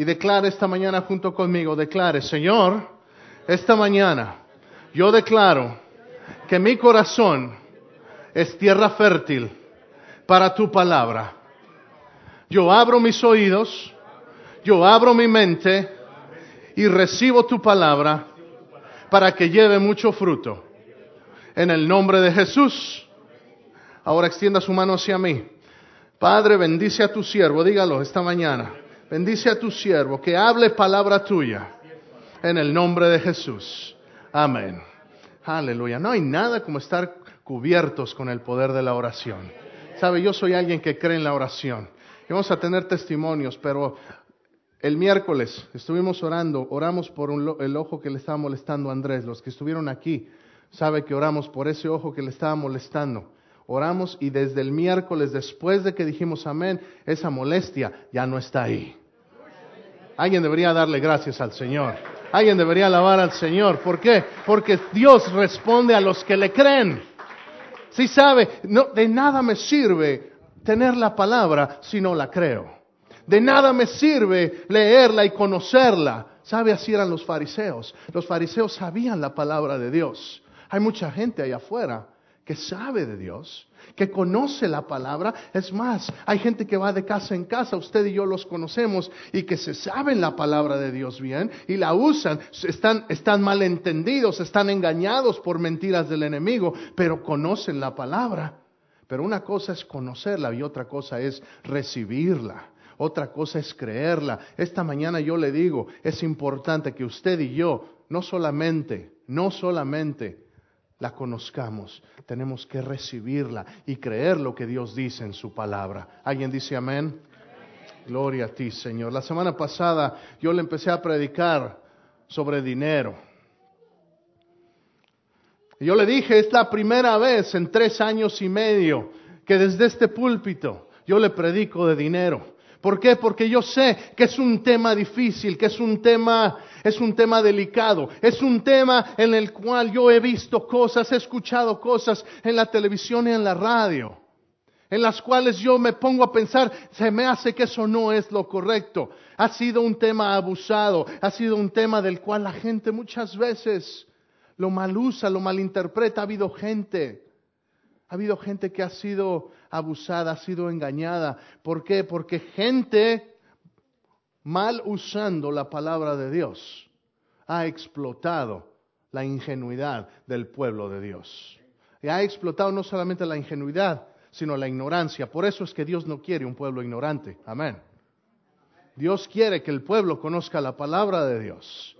Y declare esta mañana junto conmigo, declare, Señor, esta mañana yo declaro que mi corazón es tierra fértil para tu palabra. Yo abro mis oídos, yo abro mi mente y recibo tu palabra para que lleve mucho fruto. En el nombre de Jesús. Ahora extienda su mano hacia mí. Padre, bendice a tu siervo, dígalo esta mañana. Bendice a tu siervo, que hable palabra tuya. En el nombre de Jesús. Amén. Aleluya. No hay nada como estar cubiertos con el poder de la oración. Sabe, yo soy alguien que cree en la oración. Y vamos a tener testimonios, pero el miércoles estuvimos orando, oramos por el ojo que le estaba molestando a Andrés. Los que estuvieron aquí sabe que oramos por ese ojo que le estaba molestando. Oramos y desde el miércoles, después de que dijimos amén, esa molestia ya no está ahí. Alguien debería darle gracias al Señor. Alguien debería alabar al Señor. ¿Por qué? Porque Dios responde a los que le creen. Si sabe, de nada me sirve tener la palabra si no la creo. De nada me sirve leerla y conocerla. ¿Sabe? Así eran los fariseos. Los fariseos sabían la palabra de Dios. Hay mucha gente allá afuera que sabe de Dios, que conoce la palabra. Es más, hay gente que va de casa en casa, usted y yo los conocemos, y que se saben la palabra de Dios bien y la usan. Están, están malentendidos, están engañados por mentiras del enemigo, pero conocen la palabra. Pero una cosa es conocerla y otra cosa es recibirla. Otra cosa es creerla. Esta mañana yo le digo, es importante que usted y yo no solamente, no solamente la conozcamos, tenemos que recibirla y creer lo que Dios dice en su palabra. ¿Alguien dice amén? Gloria a ti, Señor. La semana pasada yo le empecé a predicar sobre dinero. Y yo le dije, es la primera vez en tres años y medio que desde este púlpito yo le predico de dinero. ¿Por qué? Porque yo sé que es un tema difícil, que es un tema, es un tema delicado, es un tema en el cual yo he visto cosas, he escuchado cosas en la televisión y en la radio, en las cuales yo me pongo a pensar, se me hace que eso no es lo correcto. Ha sido un tema abusado, ha sido un tema del cual la gente muchas veces lo malusa, lo malinterpreta. Ha habido gente ha habido gente que ha sido abusada, ha sido engañada. ¿Por qué? Porque gente mal usando la palabra de Dios ha explotado la ingenuidad del pueblo de Dios. Y ha explotado no solamente la ingenuidad, sino la ignorancia. Por eso es que Dios no quiere un pueblo ignorante. Amén. Dios quiere que el pueblo conozca la palabra de Dios.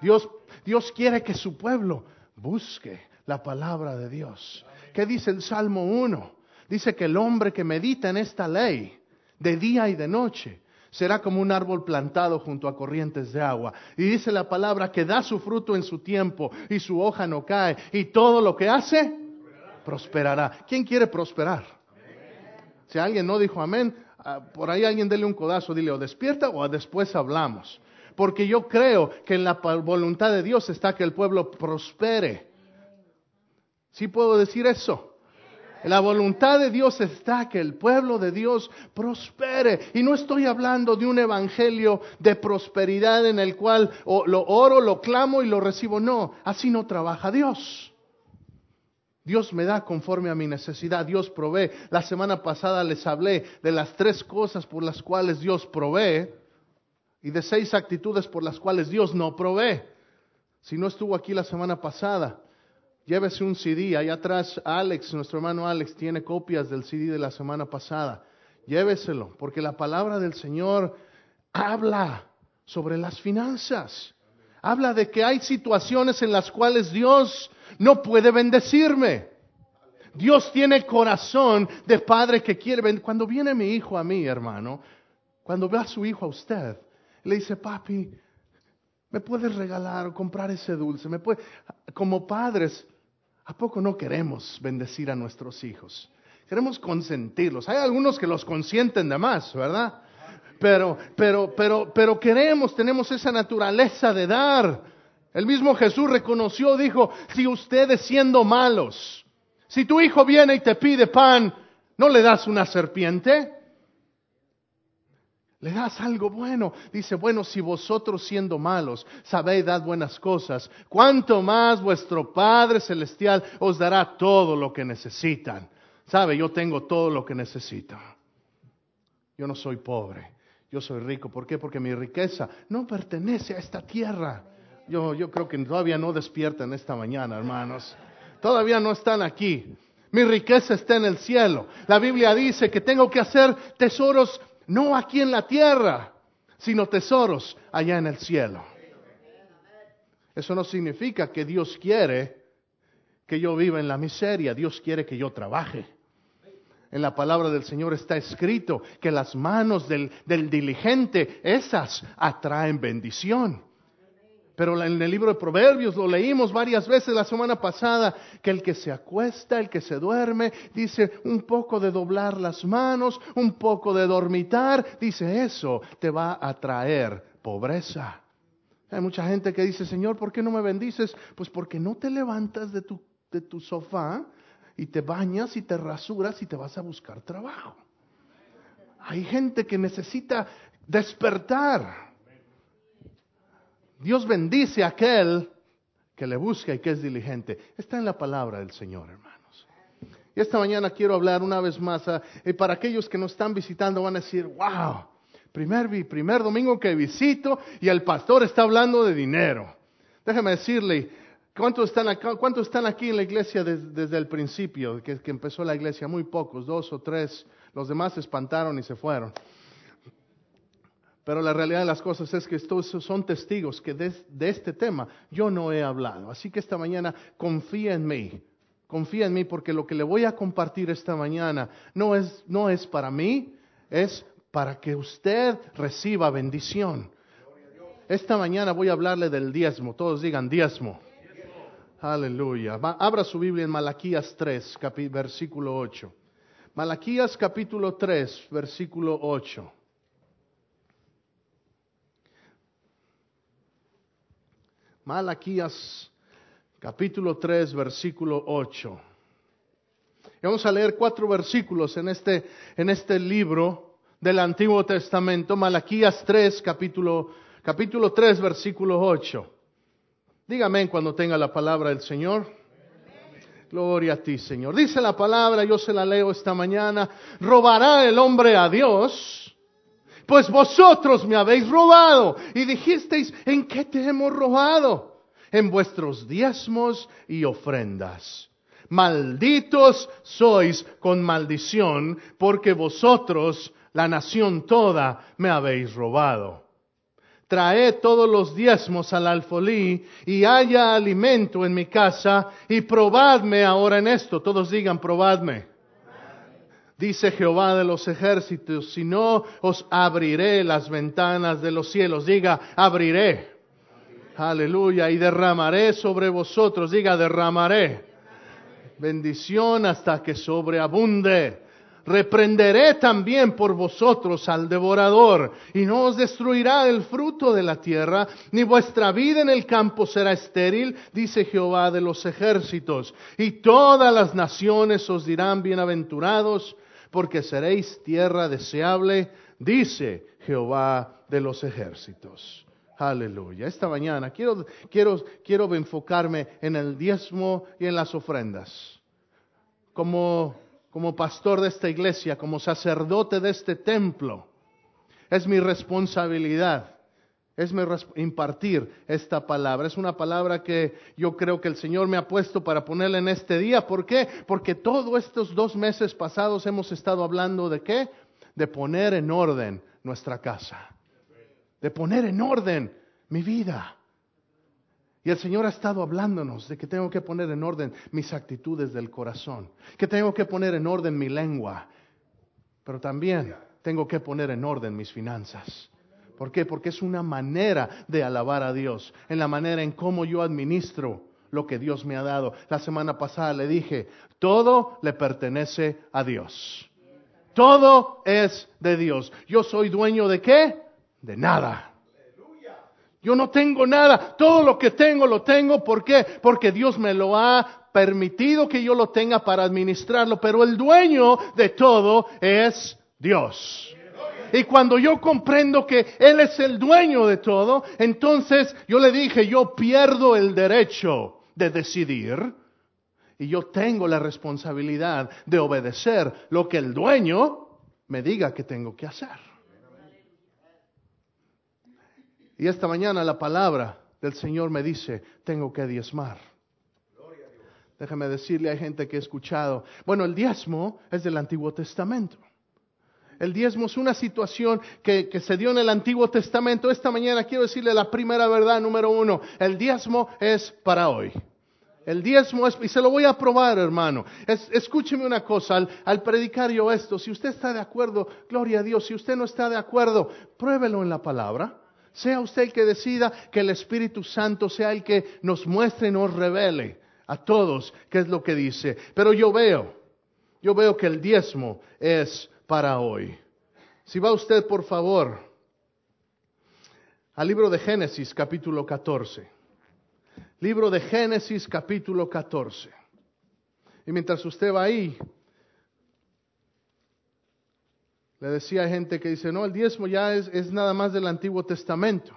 Dios, Dios quiere que su pueblo busque la palabra de Dios. ¿Qué dice el Salmo 1? Dice que el hombre que medita en esta ley de día y de noche será como un árbol plantado junto a corrientes de agua. Y dice la palabra que da su fruto en su tiempo y su hoja no cae y todo lo que hace prosperará. ¿Quién quiere prosperar? Si alguien no dijo amén, ah, por ahí alguien dele un codazo, dile o despierta o después hablamos. Porque yo creo que en la voluntad de Dios está que el pueblo prospere. ¿Sí puedo decir eso? La voluntad de Dios está que el pueblo de Dios prospere. Y no estoy hablando de un evangelio de prosperidad en el cual lo oro, lo clamo y lo recibo. No, así no trabaja Dios. Dios me da conforme a mi necesidad, Dios provee. La semana pasada les hablé de las tres cosas por las cuales Dios provee y de seis actitudes por las cuales Dios no provee. Si no estuvo aquí la semana pasada, Llévese un CD. Ahí atrás, Alex, nuestro hermano Alex, tiene copias del CD de la semana pasada. Lléveselo, porque la palabra del Señor habla sobre las finanzas. Habla de que hay situaciones en las cuales Dios no puede bendecirme. Dios tiene corazón de padre que quiere. Cuando viene mi hijo a mí, hermano, cuando ve a su hijo a usted, le dice, papi, ¿me puedes regalar o comprar ese dulce? ¿Me puede? Como padres, ¿A poco no queremos bendecir a nuestros hijos? Queremos consentirlos. Hay algunos que los consienten de más, ¿verdad? Pero, pero, pero, pero queremos, tenemos esa naturaleza de dar. El mismo Jesús reconoció, dijo, si ustedes siendo malos, si tu hijo viene y te pide pan, ¿no le das una serpiente? Le das algo bueno. Dice, bueno, si vosotros siendo malos sabéis dar buenas cosas, cuánto más vuestro Padre Celestial os dará todo lo que necesitan. Sabe, yo tengo todo lo que necesito. Yo no soy pobre, yo soy rico. ¿Por qué? Porque mi riqueza no pertenece a esta tierra. Yo, yo creo que todavía no despiertan esta mañana, hermanos. Todavía no están aquí. Mi riqueza está en el cielo. La Biblia dice que tengo que hacer tesoros no aquí en la tierra, sino tesoros allá en el cielo. Eso no significa que Dios quiere que yo viva en la miseria, Dios quiere que yo trabaje. En la palabra del Señor está escrito que las manos del, diligente, esas atraen bendición. Pero en el libro de Proverbios lo leímos varias veces la semana pasada, que el que se acuesta, el que se duerme, dice un poco de doblar las manos, un poco de dormitar, dice eso te va a traer pobreza. Hay mucha gente que dice, Señor, ¿por qué no me bendices? Pues porque no te levantas de tu, de tu sofá y te bañas y te rasuras y te vas a buscar trabajo. Hay gente que necesita despertar. Dios bendice a aquel que le busca y que es diligente. Está en la palabra del Señor, hermanos. Y esta mañana quiero hablar una vez más, y para aquellos que nos están visitando van a decir, wow, primer, primer domingo que visito y el pastor está hablando de dinero. Déjeme decirle, ¿cuántos están, acá, ¿cuántos están aquí en la iglesia desde, el principio, que, que empezó la iglesia? Muy pocos, dos o tres. Los demás se espantaron y se fueron. Pero la realidad de las cosas es que estos son testigos que de, este tema yo no he hablado. Así que esta mañana confía en mí. Confía en mí porque lo que le voy a compartir esta mañana no es, no es para mí, es para que usted reciba bendición. Esta mañana voy a hablarle del diezmo. Todos digan diezmo. Aleluya. abra su Biblia en Malaquías 3, versículo 8. Malaquías capítulo 3, versículo 8. Malaquías capítulo 3, versículo 8. vamos a leer cuatro versículos en este, en este libro del Antiguo Testamento, Malaquías 3, capítulo, capítulo 3, versículo 8. Dígame cuando tenga la palabra del Señor. Gloria a ti, Señor. Dice la palabra, yo se la leo esta mañana, robará el hombre a Dios pues vosotros me habéis robado. Y dijisteis, ¿en qué te hemos robado? En vuestros diezmos y ofrendas. Malditos sois con maldición, porque vosotros, la nación toda, me habéis robado. Traed todos los diezmos al alfolí y haya alimento en mi casa y probadme ahora en esto. Todos digan, probadme dice Jehová de los ejércitos, si no os abriré las ventanas de los cielos. Diga, abriré. Aleluya. Y derramaré sobre vosotros. Diga, derramaré. Bendición hasta que sobreabunde. Reprenderé también por vosotros al devorador, y no os destruirá el fruto de la tierra, ni vuestra vida en el campo será estéril, dice Jehová de los ejércitos. Y todas las naciones os dirán bienaventurados, porque seréis tierra deseable, dice Jehová de los ejércitos. Aleluya. Esta mañana quiero, quiero, quiero enfocarme en el diezmo y en las ofrendas. Como, como pastor de esta iglesia, como sacerdote de este templo, es mi responsabilidad es impartir esta palabra. Es una palabra que yo creo que el Señor me ha puesto para ponerla en este día. ¿Por qué? Porque todos estos dos meses pasados hemos estado hablando de qué? De poner en orden nuestra casa. De poner en orden mi vida. Y el Señor ha estado hablándonos de que tengo que poner en orden mis actitudes del corazón, que tengo que poner en orden mi lengua, pero también tengo que poner en orden mis finanzas. ¿Por qué? Porque es una manera de alabar a Dios, en la manera en cómo yo administro lo que Dios me ha dado. La semana pasada le dije, todo le pertenece a Dios. Todo es de Dios. Yo soy dueño de qué? De nada. Yo no tengo nada. Todo lo que tengo lo tengo. ¿Por qué? Porque Dios me lo ha permitido que yo lo tenga para administrarlo. Pero el dueño de todo es Dios. Y cuando yo comprendo que Él es el dueño de todo, entonces yo le dije, yo pierdo el derecho de decidir y yo tengo la responsabilidad de obedecer lo que el dueño me diga que tengo que hacer. Y esta mañana la palabra del Señor me dice, tengo que diezmar. Déjame decirle, hay gente que ha escuchado, bueno, el diezmo es del Antiguo Testamento. El diezmo es una situación que, se dio en el Antiguo Testamento. Esta mañana quiero decirle la primera verdad número uno. El diezmo es para hoy. El diezmo es, y se lo voy a probar, hermano. escúcheme una cosa, al, al, predicar yo esto, si usted está de acuerdo, gloria a Dios, si usted no está de acuerdo, pruébelo en la palabra. Sea usted el que decida que el Espíritu Santo sea el que nos muestre y nos revele a todos qué es lo que dice. Pero yo veo, yo veo que el diezmo es para hoy. Si va usted, por favor, al libro de Génesis, capítulo 14. Libro de Génesis capítulo 14. Y mientras usted va ahí, le decía a gente que dice, no, el diezmo ya es, es, nada más del Antiguo Testamento.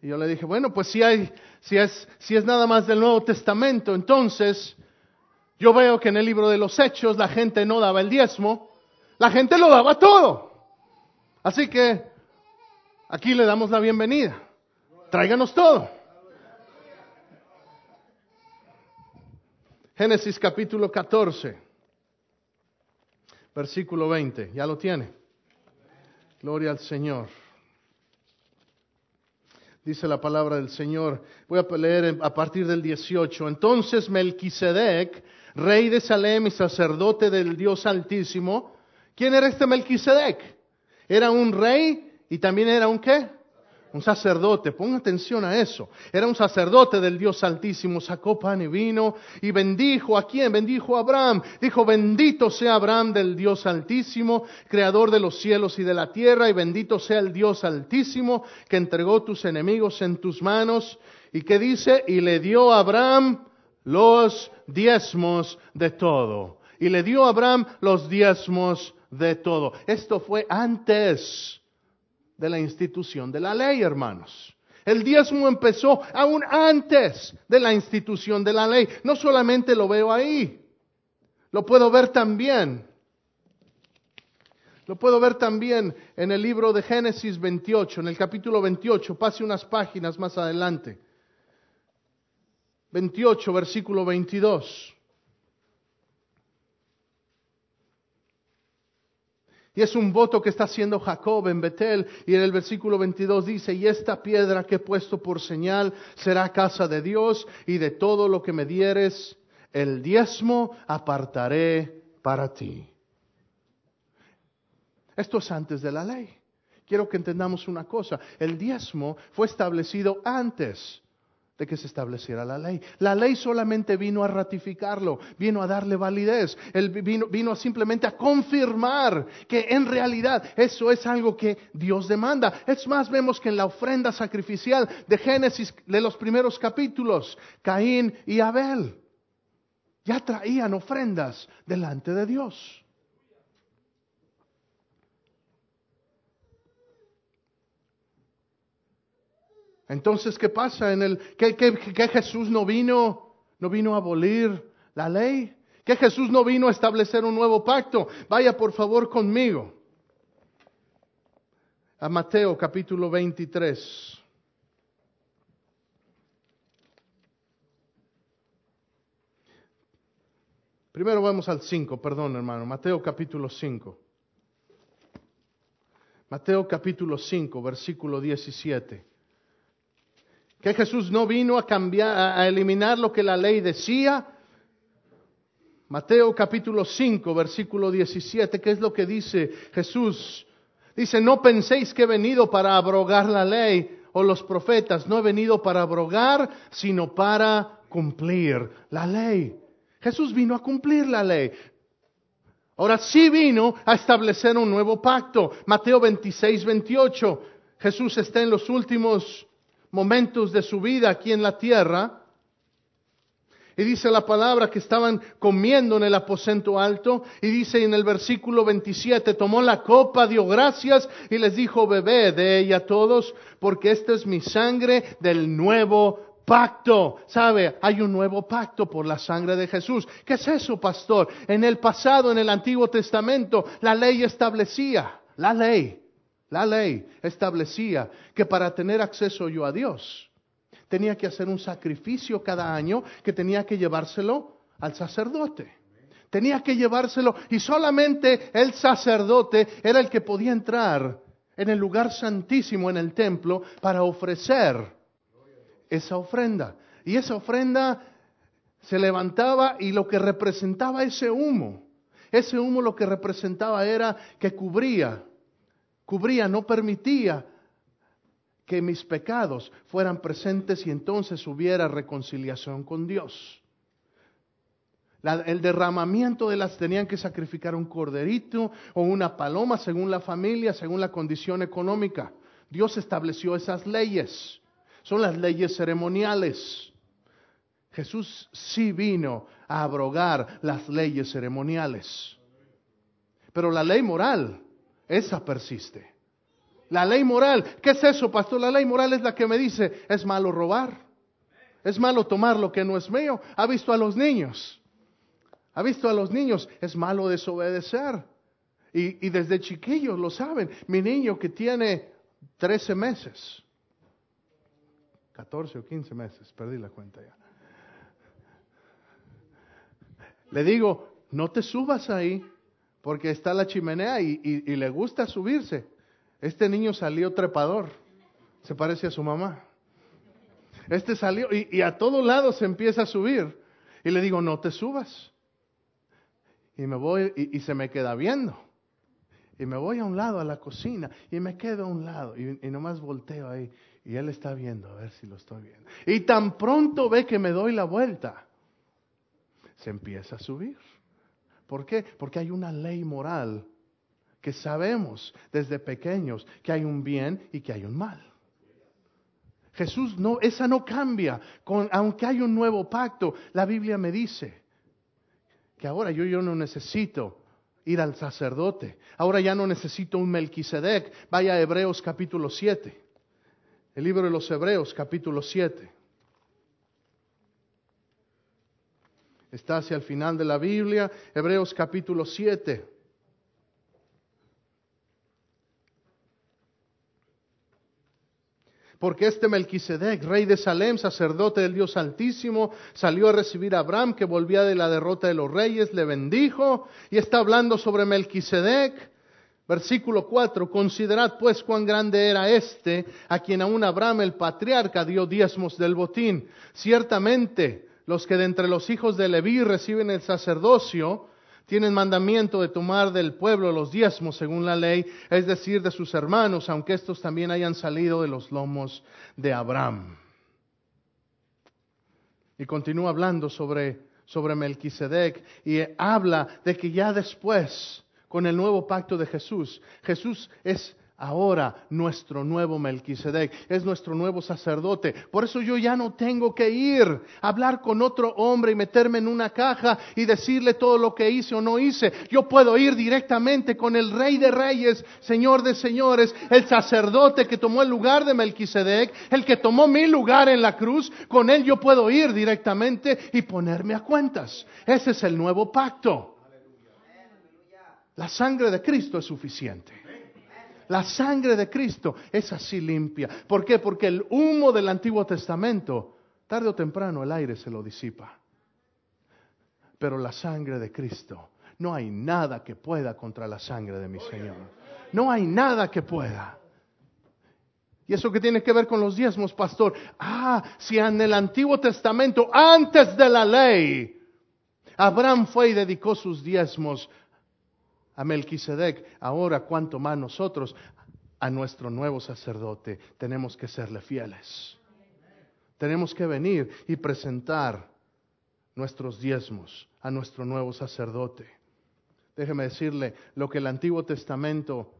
Y yo le dije, bueno, pues si, hay, si, es, si es nada más del Nuevo Testamento, entonces yo veo que en el libro de los Hechos la gente no daba el diezmo, la gente lo daba todo. Así que aquí le damos la bienvenida. Tráiganos todo. Génesis capítulo 14, versículo 20. ¿Ya lo tiene? Gloria al Señor. Dice la palabra del Señor. Voy a leer a partir del 18. Entonces Melquisedec, rey de Salem y sacerdote del Dios Altísimo. ¿Quién era este Melquisedec? Era un rey y también era un qué? un sacerdote, ponga atención a eso. Era un sacerdote del Dios Altísimo, sacó pan y vino y bendijo a quién? Bendijo a Abraham. Dijo, bendito sea Abraham del Dios Altísimo, creador de los cielos y de la tierra, y bendito sea el Dios Altísimo que entregó tus enemigos en tus manos. ¿Y qué dice? Y le dio a Abraham los diezmos de todo. Y le dio a Abraham los diezmos de todo. Esto fue antes de la institución de la ley, hermanos. El diezmo empezó aún antes de la institución de la ley. No solamente lo veo ahí, lo puedo ver también. Lo puedo ver también en el libro de Génesis 28, en el capítulo 28, pase unas páginas más adelante. 28, versículo 22. Y es un voto que está haciendo Jacob en Betel. Y en el versículo 22 dice, y esta piedra que he puesto por señal será casa de Dios y de todo lo que me dieres, el diezmo apartaré para ti. Esto es antes de la ley. Quiero que entendamos una cosa. El diezmo fue establecido antes de que se estableciera la ley. La ley solamente vino a ratificarlo, vino a darle validez, Él vino, vino simplemente a confirmar que en realidad eso es algo que Dios demanda. Es más, vemos que en la ofrenda sacrificial de Génesis, de los primeros capítulos, Caín y Abel ya traían ofrendas delante de Dios. Entonces, ¿qué pasa en el que, Jesús no vino, no vino a abolir la ley? Que Jesús no vino a establecer un nuevo pacto. Vaya por favor conmigo a Mateo capítulo 23. Primero vamos al 5, perdón hermano, Mateo capítulo 5. Mateo capítulo 5, versículo 17 que Jesús no vino a cambiar, a eliminar lo que la ley decía. Mateo capítulo 5, versículo 17, ¿qué es lo que dice Jesús? Dice, no penséis que he venido para abrogar la ley o los profetas, no he venido para abrogar, sino para cumplir la ley. Jesús vino a cumplir la ley. Ahora sí vino a establecer un nuevo pacto. Mateo 26, 28. Jesús está en los últimos momentos de su vida aquí en la tierra. Y dice la palabra que estaban comiendo en el aposento alto. Y dice en el versículo 27, tomó la copa, dio gracias y les dijo, bebé de ella todos, porque esta es mi sangre del nuevo pacto. ¿Sabe? Hay un nuevo pacto por la sangre de Jesús. ¿Qué es eso, pastor? En el pasado, en el Antiguo Testamento, la ley establecía, la ley, la ley establecía que para tener acceso yo a Dios, tenía que hacer un sacrificio cada año que tenía que llevárselo al sacerdote. Tenía que llevárselo y solamente el sacerdote era el que podía entrar en el lugar santísimo en el templo para ofrecer esa ofrenda. Y esa ofrenda se levantaba y lo que representaba ese humo, ese humo lo que representaba era que cubría, cubría, no permitía que mis pecados fueran presentes y entonces hubiera reconciliación con Dios. el derramamiento de las tenían que sacrificar un corderito o una paloma según la familia, según la condición económica. Dios estableció esas leyes. Son las leyes ceremoniales. Jesús sí vino a abrogar las leyes ceremoniales. Pero la ley moral, esa persiste. La ley moral, ¿qué es eso, pastor? La ley moral es la que me dice, es malo robar, es malo tomar lo que no es mío. ¿Ha visto a los niños? ¿Ha visto a los niños? Es malo desobedecer. Y, y desde chiquillos lo saben. Mi niño que tiene 13 meses, 14 o 15 meses, perdí la cuenta ya. Le digo, no te subas ahí, porque está la chimenea y, le gusta subirse. Este niño salió trepador, se parece a su mamá. Este salió y, a todos lados se empieza a subir. Y le digo, no te subas. Y me voy y, se me queda viendo. Y me voy a un lado, a la cocina, y me quedo a un lado, y, y, nomás volteo ahí, y él está viendo, a ver si lo estoy viendo. Y tan pronto ve que me doy la vuelta, se empieza a subir. ¿Por qué? Porque hay una ley moral que sabemos desde pequeños que hay un bien y que hay un mal. Jesús no, esa no cambia, con, aunque hay un nuevo pacto. La Biblia me dice que ahora yo, yo no necesito ir al sacerdote, ahora ya no necesito un Melquisedec. Vaya a Hebreos capítulo 7, el libro de los Hebreos capítulo 7. Está hacia el final de la Biblia, Hebreos capítulo 7. Porque este Melquisedec, rey de Salem, sacerdote del Dios Altísimo, salió a recibir a Abraham, que volvía de la derrota de los reyes, le bendijo y está hablando sobre Melquisedec. Versículo 4, considerad pues cuán grande era este, a quien aún Abraham el patriarca dio diezmos del botín. Ciertamente, los que de entre los hijos de Leví reciben el sacerdocio, tienen mandamiento de tomar del pueblo los diezmos según la ley, es decir, de sus hermanos, aunque estos también hayan salido de los lomos de Abraham. Y continúa hablando sobre, sobre Melquisedec y habla de que ya después, con el nuevo pacto de Jesús, Jesús es ahora nuestro nuevo Melquisedec, es nuestro nuevo sacerdote. Por eso yo ya no tengo que ir a hablar con otro hombre y meterme en una caja y decirle todo lo que hice o no hice. Yo puedo ir directamente con el Rey de Reyes, Señor de Señores, el sacerdote que tomó el lugar de Melquisedec, el que tomó mi lugar en la cruz. Con él yo puedo ir directamente y ponerme a cuentas. Ese es el nuevo pacto. La sangre de Cristo es suficiente. La sangre de Cristo es así limpia. ¿Por qué? Porque el humo del Antiguo Testamento, tarde o temprano el aire se lo disipa. Pero la sangre de Cristo, no hay nada que pueda contra la sangre de mi Señor. No hay nada que pueda. ¿Y eso que tiene que ver con los diezmos, pastor? Ah, si en el Antiguo Testamento, antes de la ley, Abraham fue y dedicó sus diezmos a Melquisedec, ahora cuanto más nosotros a nuestro nuevo sacerdote tenemos que serle fieles. Tenemos que venir y presentar nuestros diezmos a nuestro nuevo sacerdote. Déjeme decirle lo que el Antiguo Testamento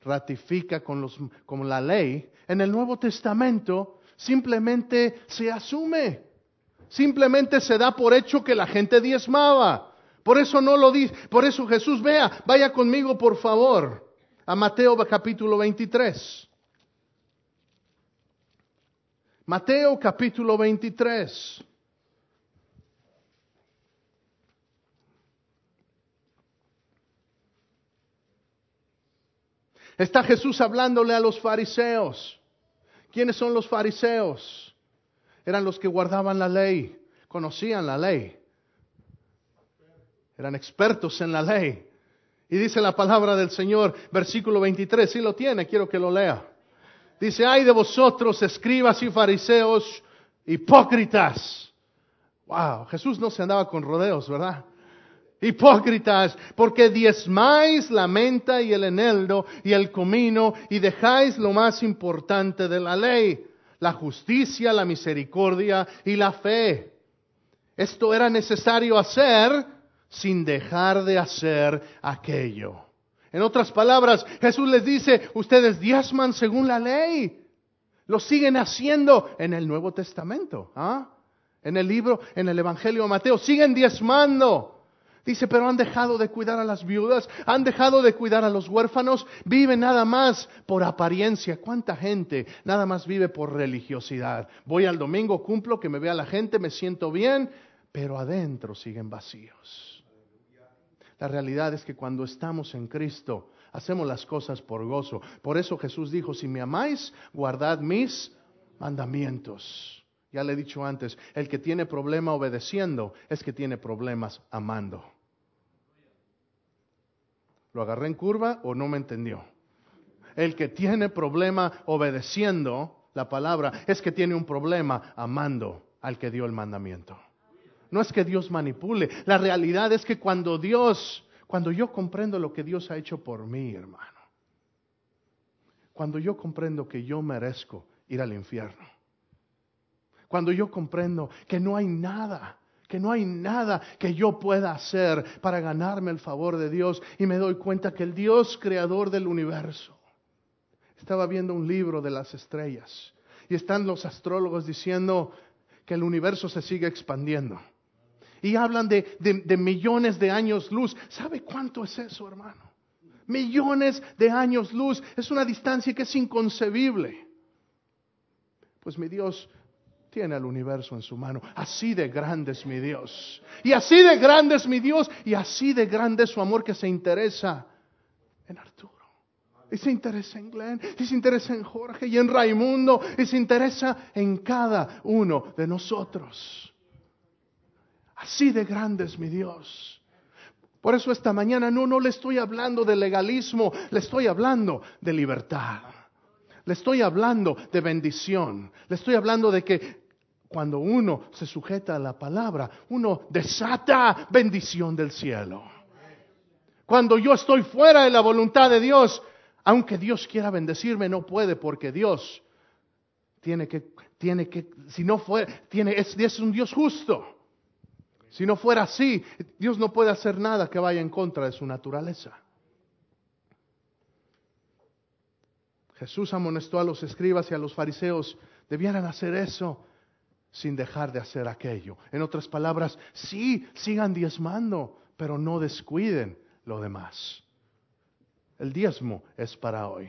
ratifica con, los, con la ley, en el Nuevo Testamento simplemente se asume. Simplemente se da por hecho que la gente diezmaba. Por eso no lo dice. Por eso Jesús, vea, vaya conmigo por favor a Mateo capítulo 23. Mateo capítulo 23. Está Jesús hablándole a los fariseos. ¿Quiénes son los fariseos? Eran los que guardaban la ley, conocían la ley, eran expertos en la ley. Y dice la palabra del Señor, versículo 23, si lo tiene, quiero que lo lea. Dice, ay de vosotros, escribas y fariseos, hipócritas. Wow, Jesús no se andaba con rodeos, ¿verdad? Hipócritas, porque diezmáis la menta y el eneldo y el comino y dejáis lo más importante de la ley, la justicia, la misericordia y la fe. Esto era necesario hacer sin dejar de hacer aquello. En otras palabras, Jesús les dice, ustedes diezman según la ley. Lo siguen haciendo en el Nuevo Testamento, ¿ah? En el libro, en el Evangelio de Mateo, siguen diezmando. Dice, pero han dejado de cuidar a las viudas, han dejado de cuidar a los huérfanos, viven nada más por apariencia. ¿Cuánta gente nada más vive por religiosidad? Voy al domingo, cumplo, que me vea la gente, me siento bien, pero adentro siguen vacíos. La realidad es que cuando estamos en Cristo, hacemos las cosas por gozo. Por eso Jesús dijo, si me amáis, guardad mis mandamientos. Ya le he dicho antes, el que tiene problema obedeciendo es que tiene problemas amando. ¿Lo agarré en curva o no me entendió? El que tiene problema obedeciendo la palabra es que tiene un problema amando al que dio el mandamiento. No es que Dios manipule, la realidad es que cuando Dios, cuando yo comprendo lo que Dios ha hecho por mí, hermano, cuando yo comprendo que yo merezco ir al infierno, cuando yo comprendo que no hay nada, que no hay nada que yo pueda hacer para ganarme el favor de Dios y me doy cuenta que el Dios creador del universo, estaba viendo un libro de las estrellas y están los astrólogos diciendo que el universo se sigue expandiendo. Y hablan de, millones de años luz. ¿Sabe cuánto es eso, hermano? Millones de años luz. Es una distancia que es inconcebible. Pues mi Dios tiene el universo en su mano. Así de grande es mi Dios. Y así de grande es mi Dios. Y así de grande es su amor que se interesa en Arturo. Y se interesa en Glenn. Y se interesa en Jorge y en Raimundo. Y se interesa en cada uno de nosotros. Así de grande es mi Dios. Por eso esta mañana no, no le estoy hablando de legalismo, le estoy hablando de libertad. Le estoy hablando de bendición. Le estoy hablando de que cuando uno se sujeta a la palabra, uno desata bendición del cielo. Cuando yo estoy fuera de la voluntad de Dios, aunque Dios quiera bendecirme, no puede porque Dios tiene que, tiene que, si no fuera, tiene, es, es un Dios justo. Si no fuera así, Dios no puede hacer nada que vaya en contra de su naturaleza. Jesús amonestó a los escribas y a los fariseos, debieran hacer eso sin dejar de hacer aquello. En otras palabras, sí, sigan diezmando, pero no descuiden lo demás. El diezmo es para hoy.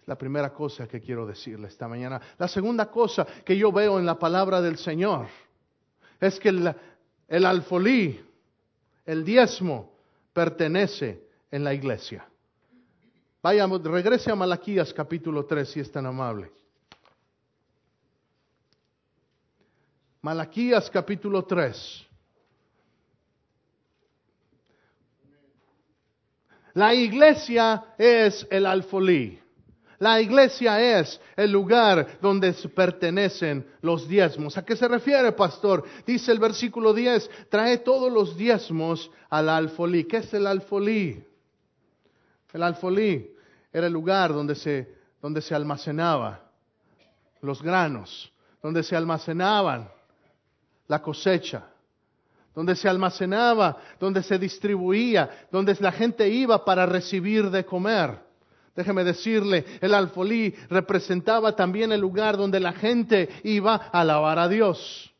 Es la primera cosa que quiero decirle esta mañana. La segunda cosa que yo veo en la palabra del Señor es que el, el alfolí, el diezmo, pertenece en la iglesia. Vayamos, regrese a Malaquías capítulo 3 si es tan amable. Malaquías capítulo 3. La iglesia es el alfolí. La iglesia es el lugar donde pertenecen los diezmos. ¿A qué se refiere, pastor? Dice el versículo 10, trae todos los diezmos al alfolí. ¿Qué es el alfolí? El alfolí era el lugar donde se, donde se almacenaba los granos, donde se almacenaban la cosecha, donde se almacenaba, donde se distribuía, donde la gente iba para recibir de comer. Déjeme decirle, el alfolí representaba también el lugar donde la gente iba a alabar a Dios.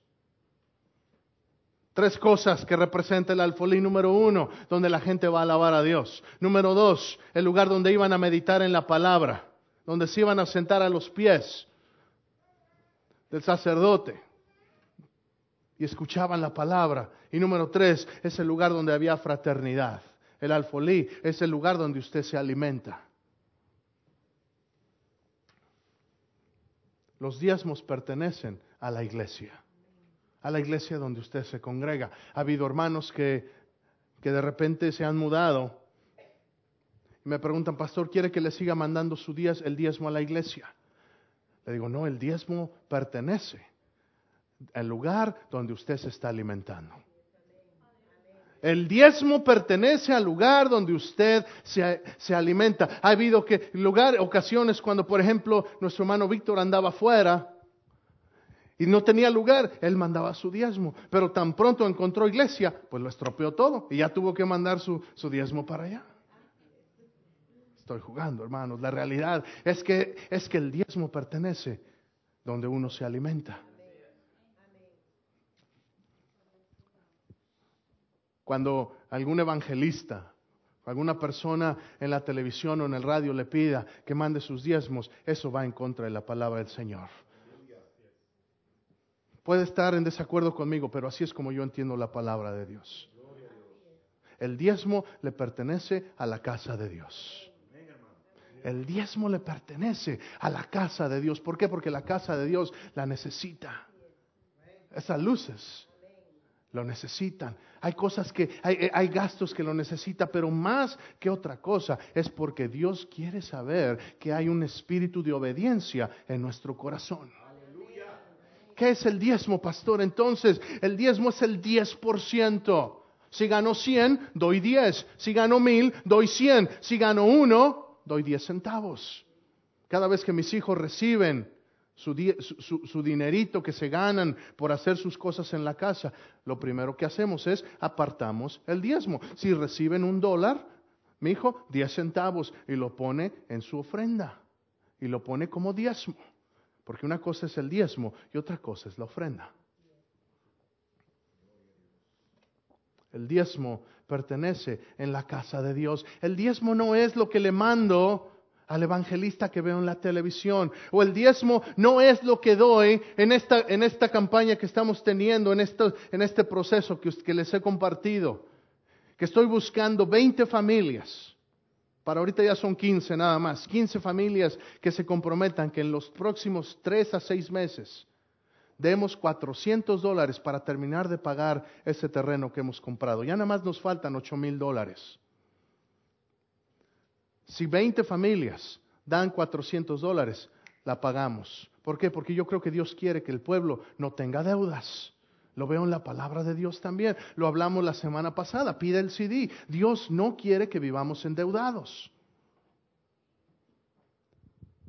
Tres cosas que representa el alfolí. Número uno, donde la gente va a alabar a Dios. Número dos, el lugar donde iban a meditar en la palabra, donde se iban a sentar a los pies del sacerdote y escuchaban la palabra. Y número tres, es el lugar donde había fraternidad. El alfolí es el lugar donde usted se alimenta. Los diezmos pertenecen a la iglesia, a la iglesia donde usted se congrega. Ha habido hermanos que, que de repente se han mudado y me preguntan, pastor, ¿quiere que le siga mandando su diez, el diezmo a la iglesia? Le digo, no, el diezmo pertenece al lugar donde usted se está alimentando. El diezmo pertenece al lugar donde usted se, alimenta. Ha habido que lugar, ocasiones cuando, por ejemplo, nuestro hermano Víctor andaba afuera y no tenía lugar, él mandaba su diezmo. Pero tan pronto encontró iglesia, pues lo estropeó todo y ya tuvo que mandar su, su diezmo para allá. Estoy jugando, hermanos. La realidad es que, es que el diezmo pertenece donde uno se alimenta. Cuando algún evangelista, alguna persona en la televisión o en el radio le pida que mande sus diezmos, eso va en contra de la palabra del Señor. Puede estar en desacuerdo conmigo, pero así es como yo entiendo la palabra de Dios. El diezmo le pertenece a la casa de Dios. El diezmo le pertenece a la casa de Dios. ¿Por qué? Porque la casa de Dios la necesita. Esas luces lo necesitan. Hay cosas que, hay, hay, gastos que lo necesita, pero más que otra cosa es porque Dios quiere saber que hay un espíritu de obediencia en nuestro corazón. ¿Qué es el diezmo, pastor? Entonces, el diezmo es el 10%. Si gano 100, doy 10. Si gano 1000, doy 100. Si gano 1, doy 10 centavos. Cada vez que mis hijos reciben su, dinerito que se ganan por hacer sus cosas en la casa, lo primero que hacemos es apartamos el diezmo. Si reciben un dólar, mi hijo, diez centavos y lo pone en su ofrenda y lo pone como diezmo. Porque una cosa es el diezmo y otra cosa es la ofrenda. El diezmo pertenece en la casa de Dios. El diezmo no es lo que le mando al evangelista que veo en la televisión. O el diezmo no es lo que doy en esta, en esta campaña que estamos teniendo, en, esto, en este proceso que, que les he compartido. Que estoy buscando 20 familias. Para ahorita ya son 15 nada más. 15 familias que se comprometan que en los próximos 3 a 6 meses demos 400 dólares para terminar de pagar ese terreno que hemos comprado. Ya nada más nos faltan 8 mil dólares. Si 20 familias dan 400 dólares, la pagamos. ¿Por qué? Porque yo creo que Dios quiere que el pueblo no tenga deudas. Lo veo en la palabra de Dios también. Lo hablamos la semana pasada. Pide el CD. Dios no quiere que vivamos endeudados.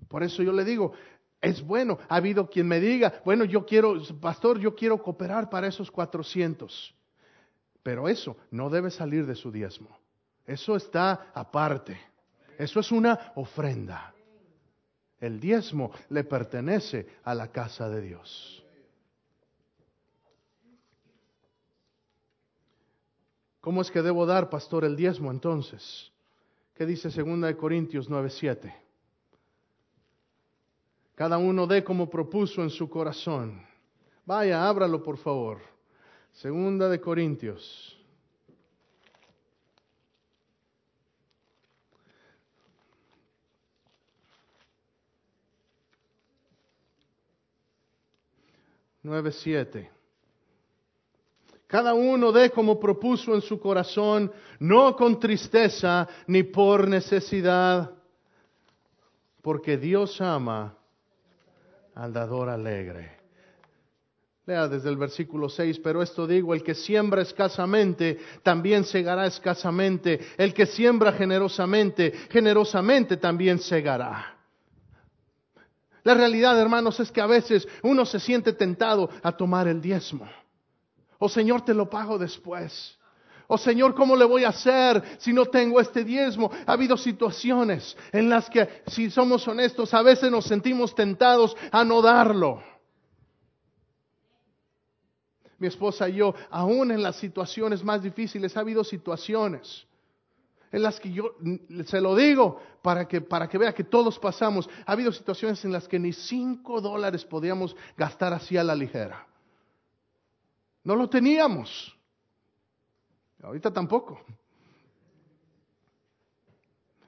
Por eso yo le digo, es bueno. Ha habido quien me diga, bueno, yo quiero, pastor, yo quiero cooperar para esos 400. Pero eso no debe salir de su diezmo. Eso está aparte. Eso es una ofrenda. El diezmo le pertenece a la casa de Dios. ¿Cómo es que debo dar, pastor, el diezmo entonces? ¿Qué dice 2 Corintios 9:7? Cada uno dé como propuso en su corazón. Vaya, ábralo por favor. Segunda de Corintios 9.7. Cada uno dé como propuso en su corazón, no con tristeza ni por necesidad, porque Dios ama al dador alegre. Lea desde el versículo 6, pero esto digo, el que siembra escasamente, también segará escasamente. El que siembra generosamente, generosamente también segará. La realidad, hermanos, es que a veces uno se siente tentado a tomar el diezmo. Oh Señor, te lo pago después. Oh Señor, ¿cómo le voy a hacer si no tengo este diezmo? Ha habido situaciones en las que, si somos honestos, a veces nos sentimos tentados a no darlo. Mi esposa y yo, aún en las situaciones más difíciles, ha habido situaciones en las que yo se lo digo para que, para que vea que todos pasamos. Ha habido situaciones en las que ni cinco dólares podíamos gastar así a la ligera. No lo teníamos. Ahorita tampoco.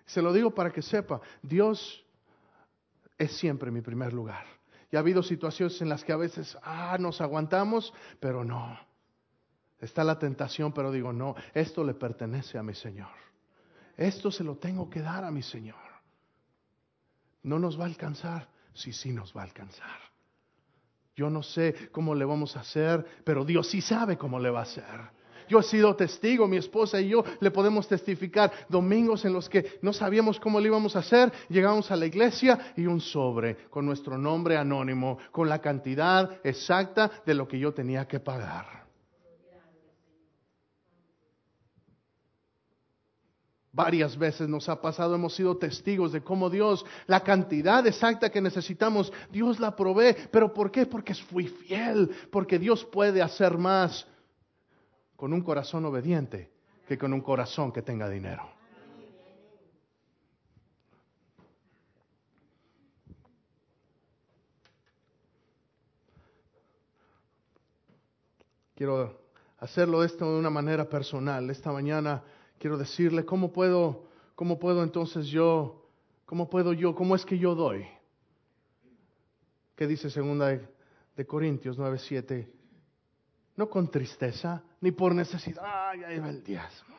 Se lo digo para que sepa, Dios es siempre mi primer lugar. Y ha habido situaciones en las que a veces, ah, nos aguantamos, pero no. Está la tentación, pero digo, no, esto le pertenece a mi Señor. Esto se lo tengo que dar a mi Señor. No nos va a alcanzar, sí, sí nos va a alcanzar. Yo no sé cómo le vamos a hacer, pero Dios sí sabe cómo le va a hacer. Yo he sido testigo, mi esposa y yo le podemos testificar domingos en los que no sabíamos cómo le íbamos a hacer, llegamos a la iglesia y un sobre con nuestro nombre anónimo, con la cantidad exacta de lo que yo tenía que pagar. Varias veces nos ha pasado, hemos sido testigos de cómo Dios, la cantidad exacta que necesitamos, Dios la provee. ¿Pero por qué? Porque fui fiel, porque Dios puede hacer más con un corazón obediente que con un corazón que tenga dinero. Quiero hacerlo esto de una manera personal. Esta mañana quiero decirle cómo puedo, cómo puedo entonces yo, cómo puedo yo, cómo es que yo doy. ¿Qué dice segunda de, Corintios 9:7? no con tristeza, ni por necesidad, ay, ahí va el diezmo.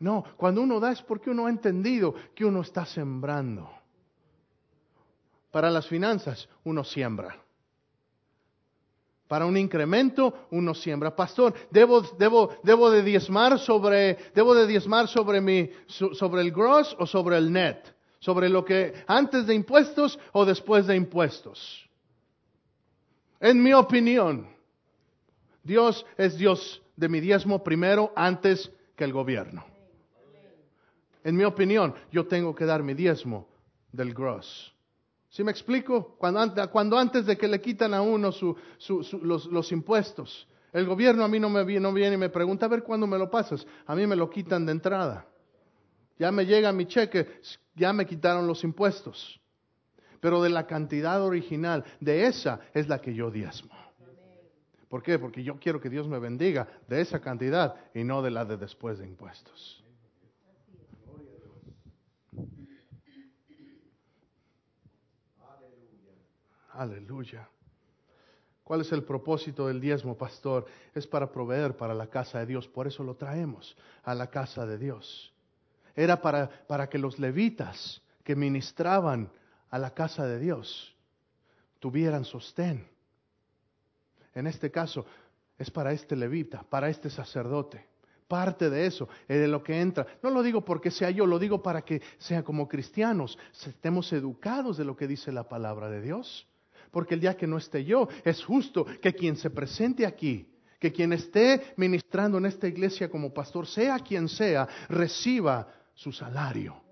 No, cuando uno da es porque uno ha entendido que uno está sembrando. Para las finanzas, uno siembra. Para un incremento, uno siembra. Pastor, debo, de diezmar sobre, debo de diezmar sobre mi, sobre el gross o sobre el net. Sobre lo que antes de impuestos o después de impuestos. En mi opinión, Dios es Dios de mi diezmo primero antes que el gobierno. En mi opinión, yo tengo que dar mi diezmo del gross. ¿Sí me explico? Cuando, antes de que le quitan a uno los, impuestos, el gobierno a mí no me no viene y me pregunta, a ver cuándo me lo pasas. A mí me lo quitan de entrada. Ya me llega mi cheque, ya me quitaron los impuestos. Pero de la cantidad original, de esa es la que yo diezmo. ¿Por qué? Porque yo quiero que Dios me bendiga de esa cantidad y no de la de después de impuestos. Aleluya. ¿Cuál es el propósito del diezmo, pastor? Es para proveer para la casa de Dios. Por eso lo traemos a la casa de Dios. Era para, para que los levitas que ministraban a la casa de Dios tuvieran sostén en este caso, es para este levita, para este sacerdote. Parte de eso, es de lo que entra. No lo digo porque sea yo, lo digo para que sea como cristianos, estemos educados de lo que dice la palabra de Dios. Porque el día que no esté yo, es justo que quien se presente aquí, que quien esté ministrando en esta iglesia como pastor, sea quien sea, reciba su salario.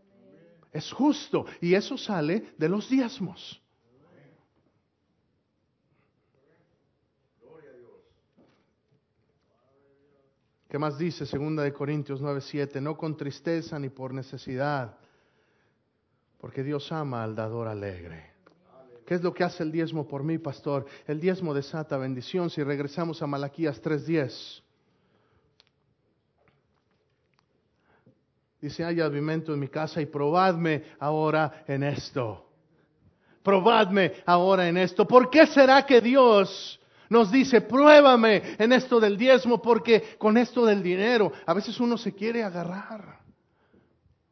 Es justo y eso sale de los diezmos. ¿Qué más dice segunda de Corintios 9:7? No con tristeza ni por necesidad, porque Dios ama al dador alegre. ¿Qué es lo que hace el diezmo por mí, pastor? El diezmo desata bendición. Si regresamos a Malaquías 3:10. Dice, hay alimento en mi casa y probadme ahora en esto. Probadme ahora en esto. ¿Por qué será que Dios nos dice, pruébame en esto del diezmo, porque con esto del dinero a veces uno se quiere agarrar.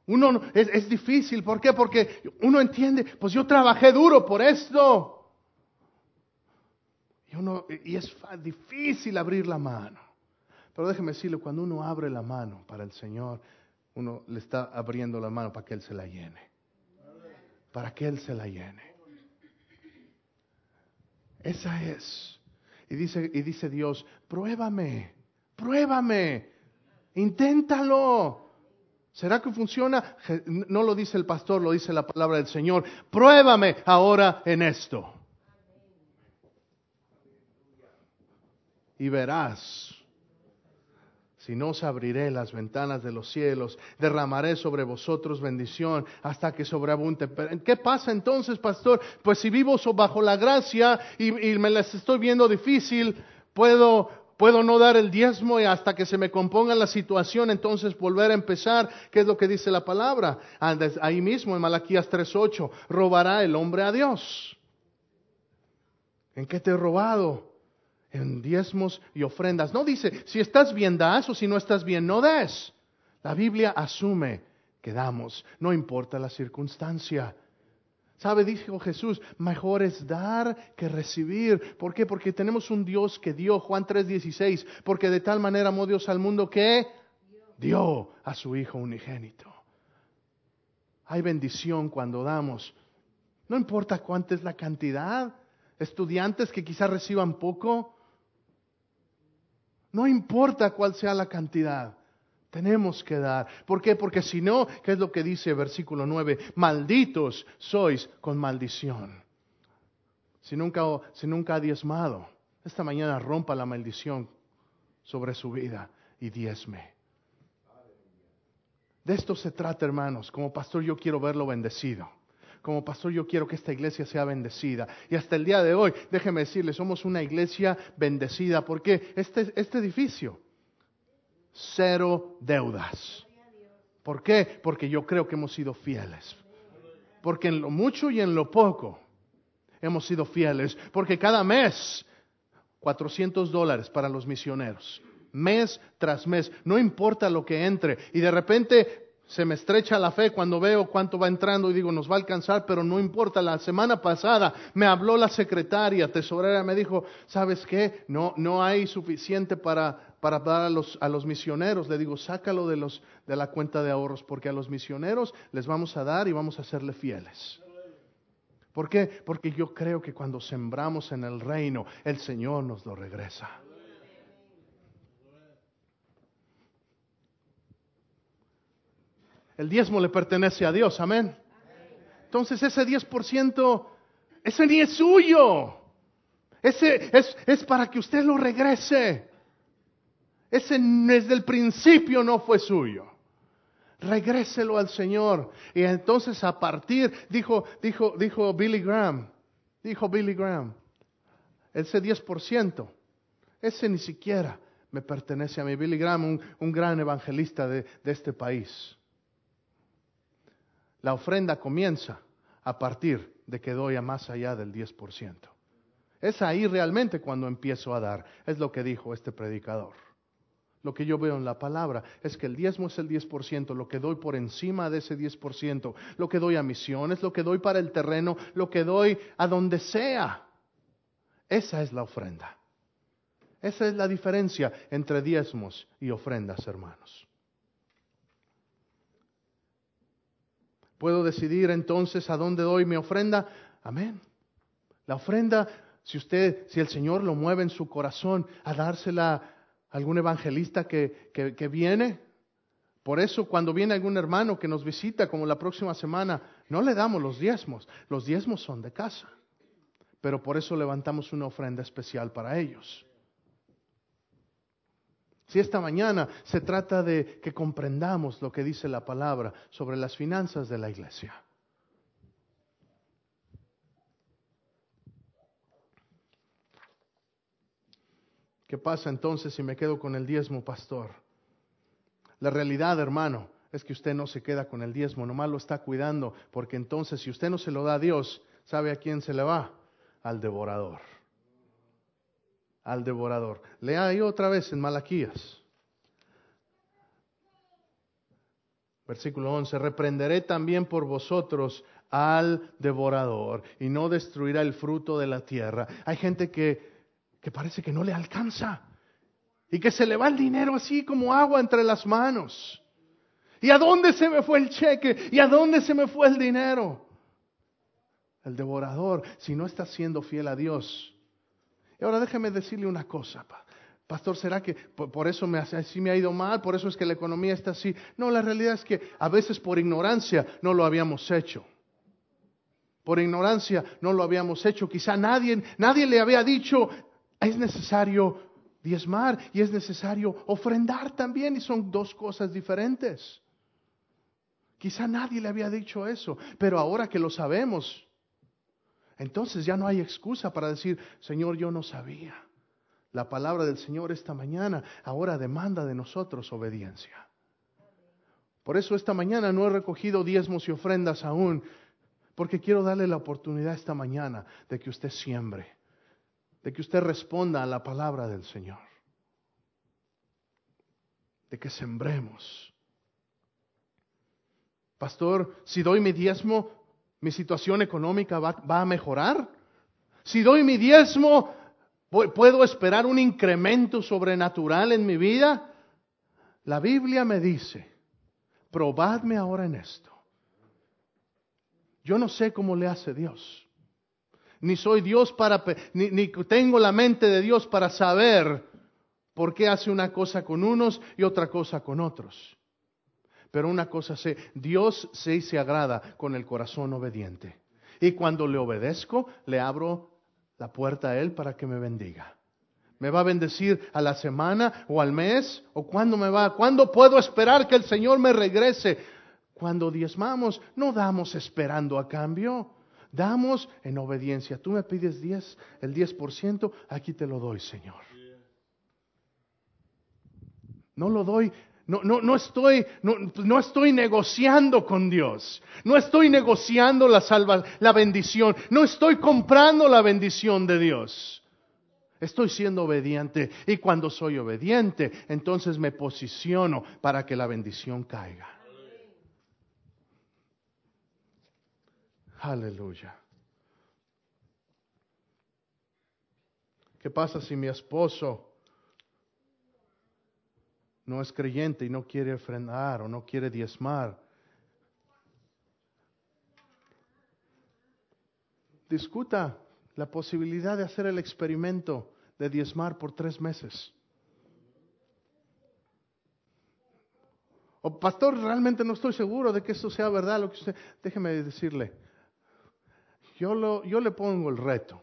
Uno es, difícil, ¿por qué? Porque uno entiende, pues yo trabajé duro por esto. Y, uno, y es difícil abrir la mano. Pero déjeme decirle, cuando uno abre la mano para el Señor, uno le está abriendo la mano para que Él se la llene. Para que Él se la llene. Esa es y dice, y dice Dios, pruébame, pruébame, inténtalo. ¿Será que funciona? No lo dice el pastor, lo dice la palabra del Señor. Pruébame ahora en esto. y verás. Si no os abriré las ventanas de los cielos, derramaré sobre vosotros bendición hasta que sobreabunde. ¿Qué pasa entonces, pastor? Pues si vivo bajo la gracia y, y me las estoy viendo difícil, puedo puedo no dar el diezmo y hasta que se me componga la situación, entonces volver a empezar. ¿Qué es lo que dice la palabra? Ahí mismo en Malaquías 3.8, robará el hombre a Dios. ¿En qué te he robado? En diezmos y ofrendas. No dice, si estás bien das o si no estás bien no des. La Biblia asume que damos, no importa la circunstancia. ¿Sabe? Dijo Jesús, mejor es dar que recibir. ¿Por qué? Porque tenemos un Dios que dio, Juan 3:16, porque de tal manera amó Dios al mundo que dio a su Hijo unigénito. Hay bendición cuando damos. No importa cuánta es la cantidad. Estudiantes que quizás reciban poco. No importa cuál sea la cantidad. Tenemos que dar. ¿Por qué? Porque si no, ¿qué es lo que dice versículo 9? Malditos sois con maldición. Si nunca, si nunca ha diezmado, esta mañana rompa la maldición sobre su vida y diezme. De esto se trata, hermanos. Como pastor yo quiero verlo bendecido. Como pastor yo quiero que esta iglesia sea bendecida. Y hasta el día de hoy, déjeme decirle, somos una iglesia bendecida porque este, este edificio cero deudas. ¿Por qué? Porque yo creo que hemos sido fieles. Porque en lo mucho y en lo poco hemos sido fieles. Porque cada mes, 400 dólares para los misioneros. Mes tras mes. No importa lo que entre. Y de repente se me estrecha la fe cuando veo cuánto va entrando y digo, nos va a alcanzar, pero no importa. La semana pasada me habló la secretaria tesorera, me dijo, ¿sabes qué? No, no hay suficiente para, para dar a los, a los misioneros. Le digo, sácalo de, los, de la cuenta de ahorros, porque a los misioneros les vamos a dar y vamos a serle fieles. ¿Por qué? Porque yo creo que cuando sembramos en el reino, el Señor nos lo regresa. El diezmo le pertenece a Dios, amén. Entonces ese 10%, ese ni es suyo. Ese es, es para que usted lo regrese. Ese desde el principio no fue suyo. Regréselo al Señor. Y entonces a partir, dijo, dijo, dijo Billy Graham, dijo Billy Graham, ese 10%, ese ni siquiera me pertenece a mí. Billy Graham, un, un gran evangelista de, de este país. La ofrenda comienza a partir de que doy a más allá del 10%. Es ahí realmente cuando empiezo a dar. Es lo que dijo este predicador. Lo que yo veo en la palabra es que el diezmo es el 10%, lo que doy por encima de ese 10%, lo que doy a misiones, lo que doy para el terreno, lo que doy a donde sea. Esa es la ofrenda. Esa es la diferencia entre diezmos y ofrendas, hermanos. Puedo decidir entonces a dónde doy mi ofrenda. Amén. La ofrenda, si usted, si el Señor lo mueve en su corazón a dársela a algún evangelista que, que, viene, por eso cuando viene algún hermano que nos visita, como la próxima semana, no le damos los diezmos. Los diezmos son de casa. Pero por eso levantamos una ofrenda especial para ellos. Si esta mañana se trata de que comprendamos lo que dice la palabra sobre las finanzas de la iglesia. ¿Qué pasa entonces si me quedo con el diezmo, pastor? La realidad, hermano, es que usted no se queda con el diezmo, nomás lo está cuidando, porque entonces si usted no se lo da a Dios, ¿sabe a quién se le va? Al devorador al devorador. Lea ahí otra vez en Malaquías. Versículo 11, reprenderé también por vosotros al devorador y no destruirá el fruto de la tierra. Hay gente que, que parece que no le alcanza y que se le va el dinero así como agua entre las manos. ¿Y a dónde se me fue el cheque? ¿Y a dónde se me fue el dinero? El devorador, si no está siendo fiel a Dios, y ahora déjeme decirle una cosa, Pastor, ¿será que por, eso me, así me ha ido mal? ¿Por eso es que la economía está así? No, la realidad es que a veces por ignorancia no lo habíamos hecho. Por ignorancia no lo habíamos hecho. Quizá nadie, nadie le había dicho, es necesario diezmar y es necesario ofrendar también y son dos cosas diferentes. Quizá nadie le había dicho eso, pero ahora que lo sabemos, entonces ya no hay excusa para decir, Señor, yo no sabía. La palabra del Señor esta mañana ahora demanda de nosotros obediencia. Por eso esta mañana no he recogido diezmos y ofrendas aún, porque quiero darle la oportunidad esta mañana de que usted siembre, de que usted responda a la palabra del Señor, de que sembremos. Pastor, si doy mi diezmo, mi situación económica va, a mejorar. Si doy mi diezmo, ¿puedo esperar un incremento sobrenatural en mi vida? La Biblia me dice, probadme ahora en esto. Yo no sé cómo le hace Dios. Ni soy Dios para, ni, ni tengo la mente de Dios para saber por qué hace una cosa con unos y otra cosa con otros. Pero una cosa sé, Dios se se agrada con el corazón obediente. Y cuando le obedezco, le abro la puerta a Él para que me bendiga. ¿Me va a bendecir a la semana o al mes? ¿O cuándo me va? ¿Cuándo puedo esperar que el Señor me regrese? Cuando diezmamos, no damos esperando a cambio. Damos en obediencia. Tú me pides 10, el 10%, aquí te lo doy, Señor. No lo doy no, no, no, estoy, no, no, estoy negociando con Dios. No estoy negociando la, la bendición. No estoy comprando la bendición de Dios. Estoy siendo obediente. Y cuando soy obediente, entonces me posiciono para que la bendición caiga. Aleluya. ¿Qué pasa si mi esposo no es creyente y no quiere frenar o no quiere diezmar. Discuta la posibilidad de hacer el experimento de diezmar por tres meses. O pastor, realmente no estoy seguro de que eso sea verdad. Lo que usted, déjeme decirle, yo, lo, yo le pongo el reto.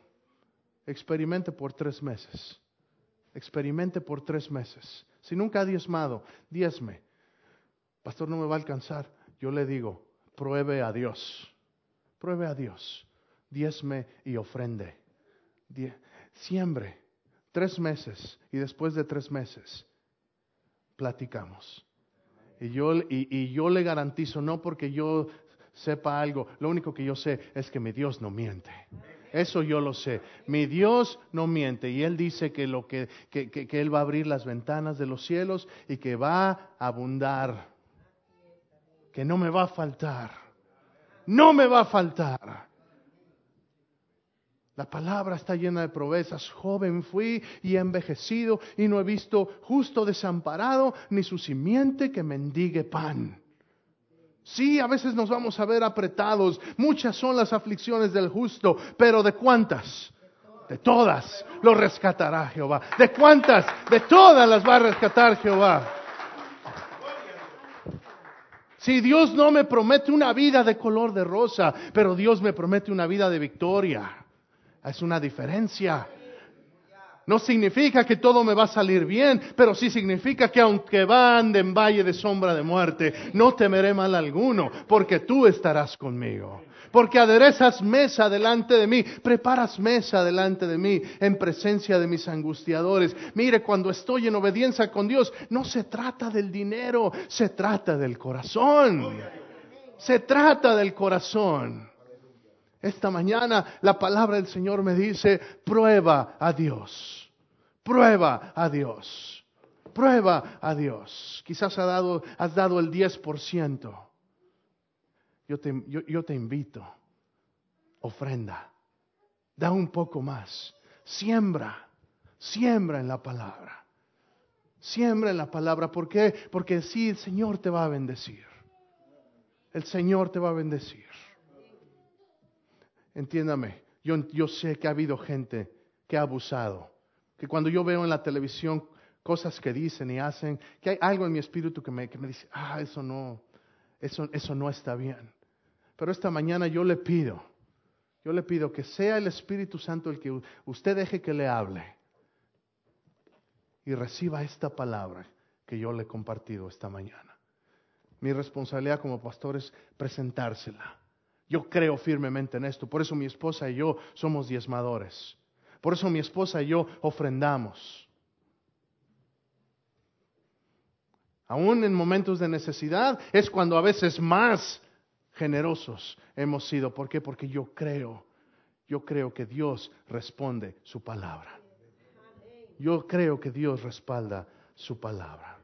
Experimente por tres meses. Experimente por tres meses. Si nunca ha diezmado, diezme. Pastor, no me va a alcanzar. Yo le digo, pruebe a Dios. Pruebe a Dios. Diezme y ofrende. siembre. Tres meses. Y después de tres meses, platicamos. Y yo, y yo le garantizo, no porque yo sepa algo, lo único que yo sé es que mi Dios no miente. Eso yo lo sé. Mi Dios no miente y Él dice que, lo que, que, que, Él va a abrir las ventanas de los cielos y que va a abundar. Que no me va a faltar. No me va a faltar. La palabra está llena de promesas. Joven fui y envejecido y no he visto justo desamparado ni su simiente que mendigue pan. Sí, a veces nos vamos a ver apretados. Muchas son las aflicciones del justo, pero ¿de cuántas? De todas lo rescatará Jehová. ¿De cuántas? De todas las va a rescatar Jehová. Si Dios no me promete una vida de color de rosa, pero Dios me promete una vida de victoria. Es una diferencia. No significa que todo me va a salir bien, pero sí significa que aunque ande en valle de sombra de muerte, no temeré mal alguno, porque tú estarás conmigo. Porque aderezas mesa delante de mí, preparas mesa delante de mí en presencia de mis angustiadores. Mire, cuando estoy en obediencia con Dios, no se trata del dinero, se trata del corazón. Se trata del corazón. Esta mañana la palabra del Señor me dice, prueba a Dios, prueba a Dios, prueba a Dios. Quizás has dado, el 10%. Yo te, yo, yo te invito, ofrenda, da un poco más, siembra, siembra en la palabra. Siembra en la palabra. ¿Por qué? Porque sí, el Señor te va a bendecir. El Señor te va a bendecir. Entiéndame, yo, sé que ha habido gente que ha abusado, que cuando yo veo en la televisión cosas que dicen y hacen, que hay algo en mi espíritu que me, que me dice, ah, eso no, eso, eso no está bien. Pero esta mañana yo le pido, yo le pido que sea el Espíritu Santo el que usted deje que le hable. y reciba esta palabra que yo le he compartido esta mañana. Mi responsabilidad como pastor es presentársela. Yo creo firmemente en esto, por eso mi esposa y yo somos diezmadores. Por eso mi esposa y yo ofrendamos. Aún en momentos de necesidad es cuando a veces más generosos hemos sido. ¿Por qué? Porque yo creo, yo creo que Dios responde su palabra. Yo creo que Dios respalda su palabra.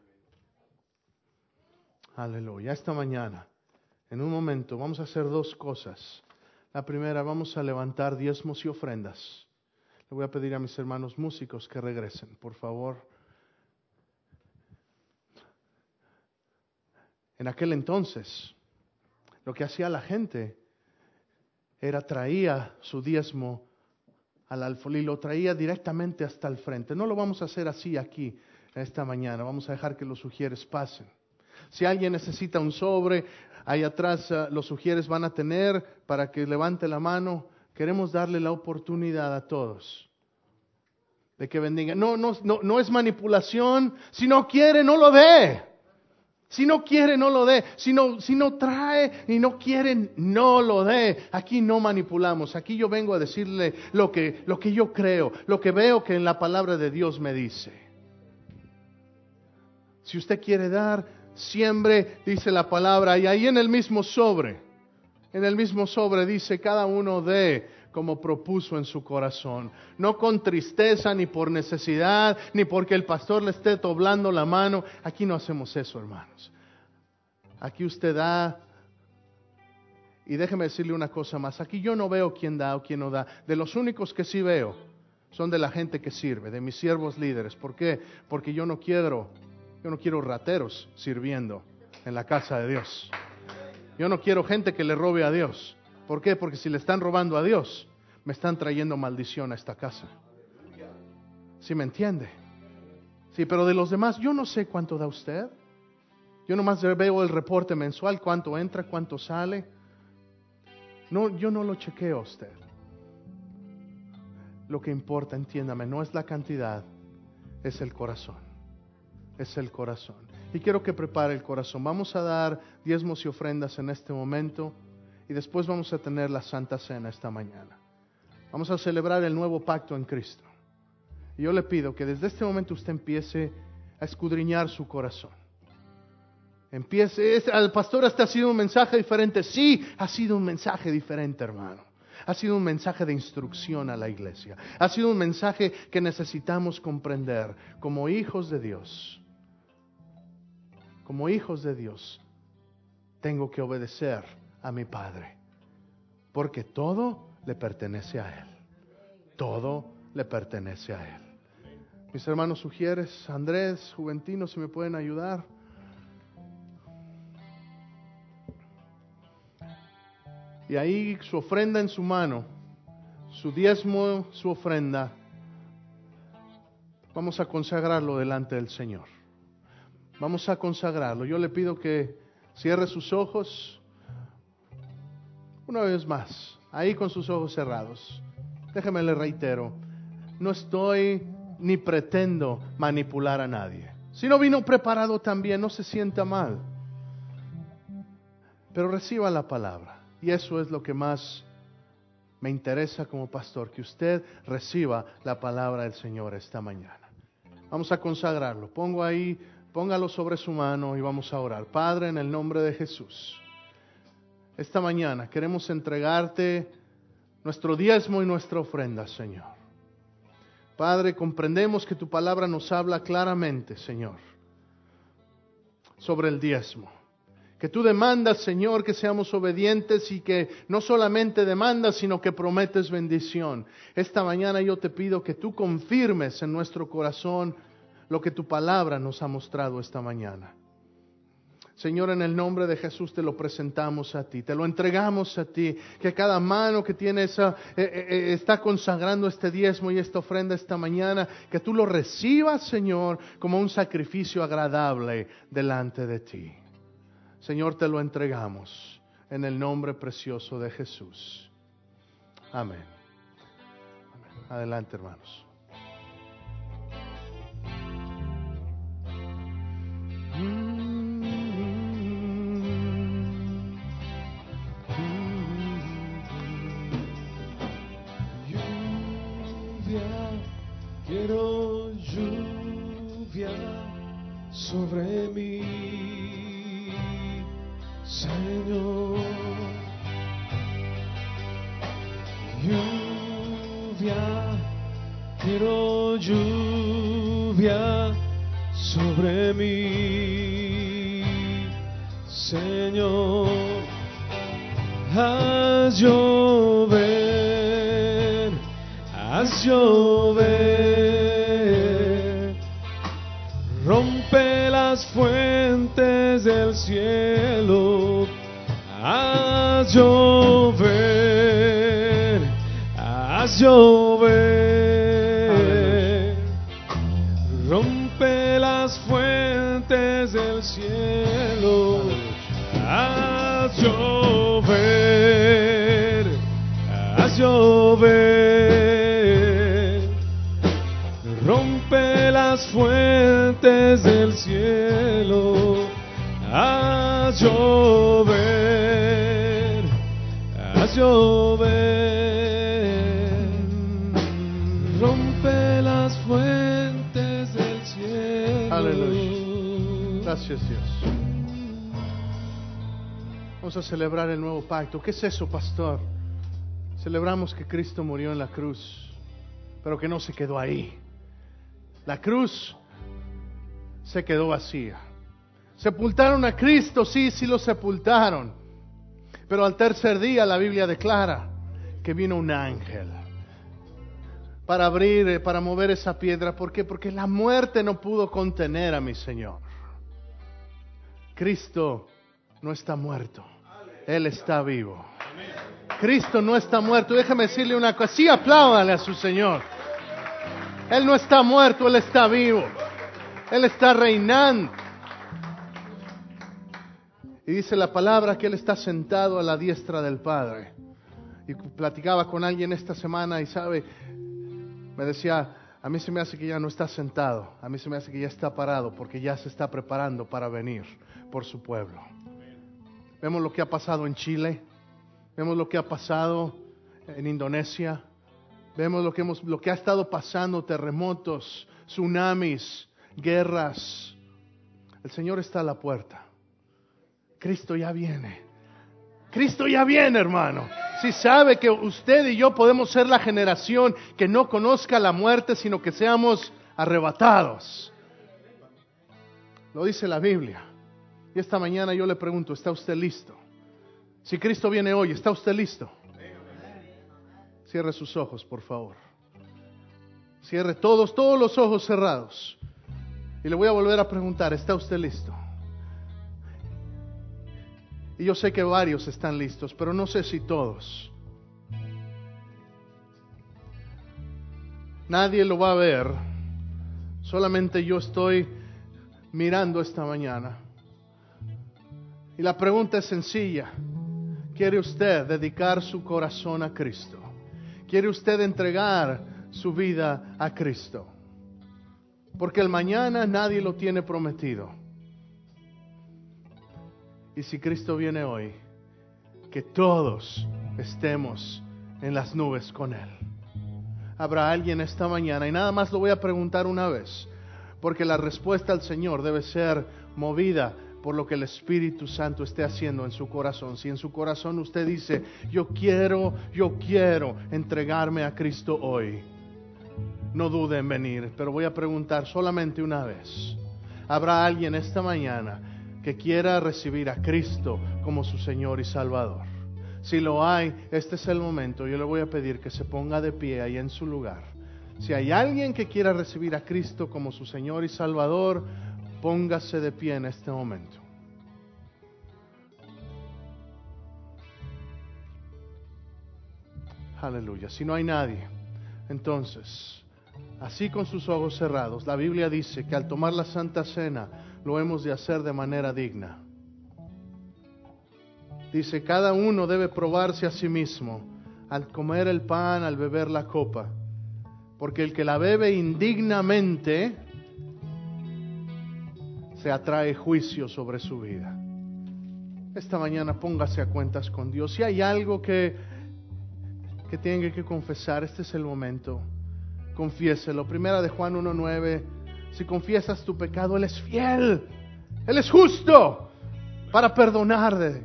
Aleluya. Esta mañana, en un momento, vamos a hacer dos cosas. La primera, vamos a levantar diezmos y ofrendas. Le voy a pedir a mis hermanos músicos que regresen, por favor. En aquel entonces, lo que hacía la gente era traía su diezmo al alfolí, lo traía directamente hasta el frente. No lo vamos a hacer así aquí esta mañana, vamos a dejar que los sugieres pasen. Si alguien necesita un sobre, ahí atrás uh, los sugieres van a tener para que levante la mano. Queremos darle la oportunidad a todos de que bendiga. No, no, no, no es manipulación. Si no quiere, no lo dé. Si no quiere, no lo dé. Si no, si no trae y no quiere, no lo dé. Aquí no manipulamos. Aquí yo vengo a decirle lo que, lo que yo creo, lo que veo que en la palabra de Dios me dice. Si usted quiere dar, siempre dice la palabra, y ahí en el mismo sobre, en el mismo sobre dice, cada uno dé como propuso en su corazón. No con tristeza, ni por necesidad, ni porque el pastor le esté doblando la mano. Aquí no hacemos eso, hermanos. Aquí usted da. Y déjeme decirle una cosa más. Aquí yo no veo quién da o quién no da. De los únicos que sí veo son de la gente que sirve, de mis siervos líderes. ¿Por qué? Porque yo no quiero, yo no quiero rateros sirviendo en la casa de Dios. Yo no quiero gente que le robe a Dios. ¿Por qué? Porque si le están robando a Dios, me están trayendo maldición a esta casa. ¿Sí me entiende? Sí, pero de los demás, yo no sé cuánto da usted. Yo nomás veo el reporte mensual, cuánto entra, cuánto sale. No, yo no lo chequeo a usted. Lo que importa, entiéndame, no es la cantidad, es el corazón. Es el corazón. Y quiero que prepare el corazón. Vamos a dar diezmos y ofrendas en este momento y después vamos a tener la Santa Cena esta mañana. Vamos a celebrar el nuevo pacto en Cristo. Y yo le pido que desde este momento usted empiece a escudriñar su corazón. Empiece, al pastor este ha sido un mensaje diferente. Sí, ha sido un mensaje diferente, hermano. Ha sido un mensaje de instrucción a la iglesia. Ha sido un mensaje que necesitamos comprender como hijos de Dios. Como hijos de Dios, tengo que obedecer a mi Padre, porque todo le pertenece a Él. Todo le pertenece a Él. Mis hermanos sugieres, Andrés, Juventino, si me pueden ayudar. Y ahí su ofrenda en su mano, su diezmo, su ofrenda, vamos a consagrarlo delante del Señor. Vamos a consagrarlo. Yo le pido que cierre sus ojos. Una vez más, ahí con sus ojos cerrados. Déjeme le reitero, no estoy ni pretendo manipular a nadie. Si no vino preparado también, no se sienta mal. Pero reciba la palabra. Y eso es lo que más me interesa como pastor, que usted reciba la palabra del Señor esta mañana. Vamos a consagrarlo. Pongo ahí, póngalo sobre su mano y vamos a orar. Padre, en el nombre de Jesús esta mañana queremos entregarte nuestro diezmo y nuestra ofrenda, Señor. Padre, comprendemos que tu palabra nos habla claramente, Señor, sobre el diezmo. Que tú demandas, Señor, que seamos obedientes y que no solamente demandas, sino que prometes bendición. Esta mañana yo te pido que tú confirmes en nuestro corazón lo que tu palabra nos ha mostrado esta mañana. Señor, en el nombre de Jesús te lo presentamos a ti, te lo entregamos a ti, que cada mano que tiene esa, eh, eh, eh, está consagrando este diezmo y esta ofrenda esta mañana, que tú lo recibas, Señor, como un sacrificio agradable delante de ti. Señor, te lo entregamos en el nombre precioso de Jesús. Amén. Adelante, hermanos. Pacto. ¿Qué es eso, pastor? Celebramos que Cristo murió en la cruz, pero que no se quedó ahí. La cruz se quedó vacía. Sepultaron a Cristo, sí, sí lo sepultaron. Pero al tercer día la Biblia declara que vino un ángel para abrir, eh, para mover esa piedra. ¿Por qué? Porque la muerte no pudo contener a mi Señor. Cristo no está muerto, Él está vivo. Cristo no está muerto. Déjame decirle una cosa. Sí, apláudale a su Señor. Él no está muerto, Él está vivo. Él está reinando. Y dice la palabra que Él está sentado a la diestra del Padre. Y platicaba con alguien esta semana y sabe, me decía, a mí se me hace que ya no está sentado, a mí se me hace que ya está parado porque ya se está preparando para venir por su pueblo. Vemos lo que ha pasado en Chile, vemos lo que ha pasado en Indonesia, vemos lo que, hemos, lo que ha estado pasando, terremotos, tsunamis, guerras. El Señor está a la puerta. Cristo ya viene. Cristo ya viene, hermano. Si sabe que usted y yo podemos ser la generación que no conozca la muerte, sino que seamos arrebatados. Lo dice la Biblia. Esta mañana yo le pregunto, ¿está usted listo? Si Cristo viene hoy, ¿está usted listo? Cierre sus ojos, por favor. Cierre todos, todos los ojos cerrados. Y le voy a volver a preguntar, ¿está usted listo? Y yo sé que varios están listos, pero no sé si todos. Nadie lo va a ver, solamente yo estoy mirando esta mañana. Y la pregunta es sencilla. ¿Quiere usted dedicar su corazón a Cristo? ¿Quiere usted entregar su vida a Cristo? Porque el mañana nadie lo tiene prometido. Y si Cristo viene hoy, que todos estemos en las nubes con Él. Habrá alguien esta mañana y nada más lo voy a preguntar una vez, porque la respuesta al Señor debe ser movida por lo que el Espíritu Santo esté haciendo en su corazón. Si en su corazón usted dice, yo quiero, yo quiero entregarme a Cristo hoy, no dude en venir, pero voy a preguntar solamente una vez. ¿Habrá alguien esta mañana que quiera recibir a Cristo como su Señor y Salvador? Si lo hay, este es el momento. Yo le voy a pedir que se ponga de pie ahí en su lugar. Si hay alguien que quiera recibir a Cristo como su Señor y Salvador, póngase de pie en este momento. Aleluya. Si no hay nadie, entonces, así con sus ojos cerrados, la Biblia dice que al tomar la Santa Cena lo hemos de hacer de manera digna. Dice, cada uno debe probarse a sí mismo al comer el pan, al beber la copa, porque el que la bebe indignamente, se atrae juicio sobre su vida. Esta mañana póngase a cuentas con Dios. Si hay algo que, que tenga que confesar, este es el momento. confiéselo. Primera de Juan 1.9, si confiesas tu pecado, Él es fiel, Él es justo para perdonar de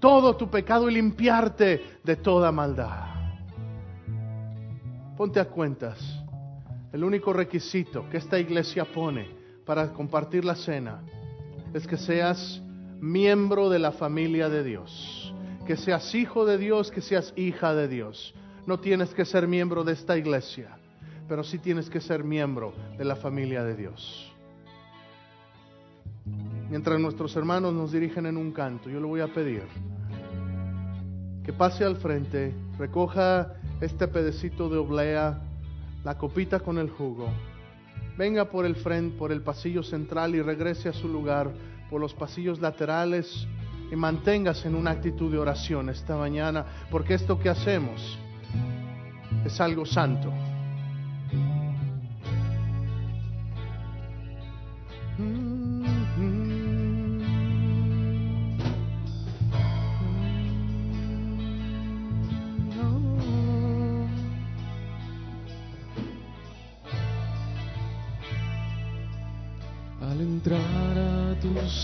todo tu pecado y limpiarte de toda maldad. Ponte a cuentas. El único requisito que esta iglesia pone para compartir la cena es que seas miembro de la familia de Dios, que seas hijo de Dios, que seas hija de Dios. No tienes que ser miembro de esta iglesia, pero sí tienes que ser miembro de la familia de Dios. Mientras nuestros hermanos nos dirigen en un canto, yo le voy a pedir que pase al frente, recoja este pedacito de oblea, la copita con el jugo. Venga por el frente, por el pasillo central y regrese a su lugar por los pasillos laterales y manténgase en una actitud de oración esta mañana, porque esto que hacemos es algo santo.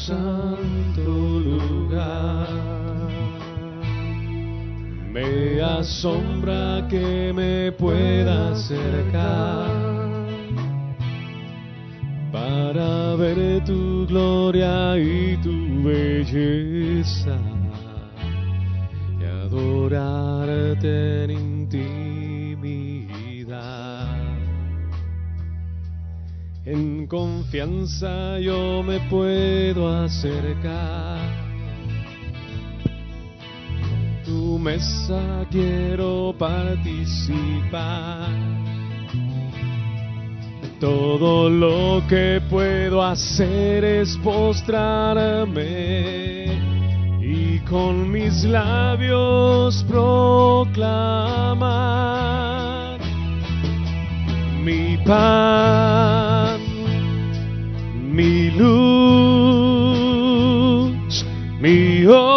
Santo lugar, me asombra que me pueda acercar para ver tu gloria y tu belleza y adorarte en confianza yo me puedo acercar. Tu mesa quiero participar. Todo lo que puedo hacer es postrarme y con mis labios proclamar mi pan, mi luz, mi oración,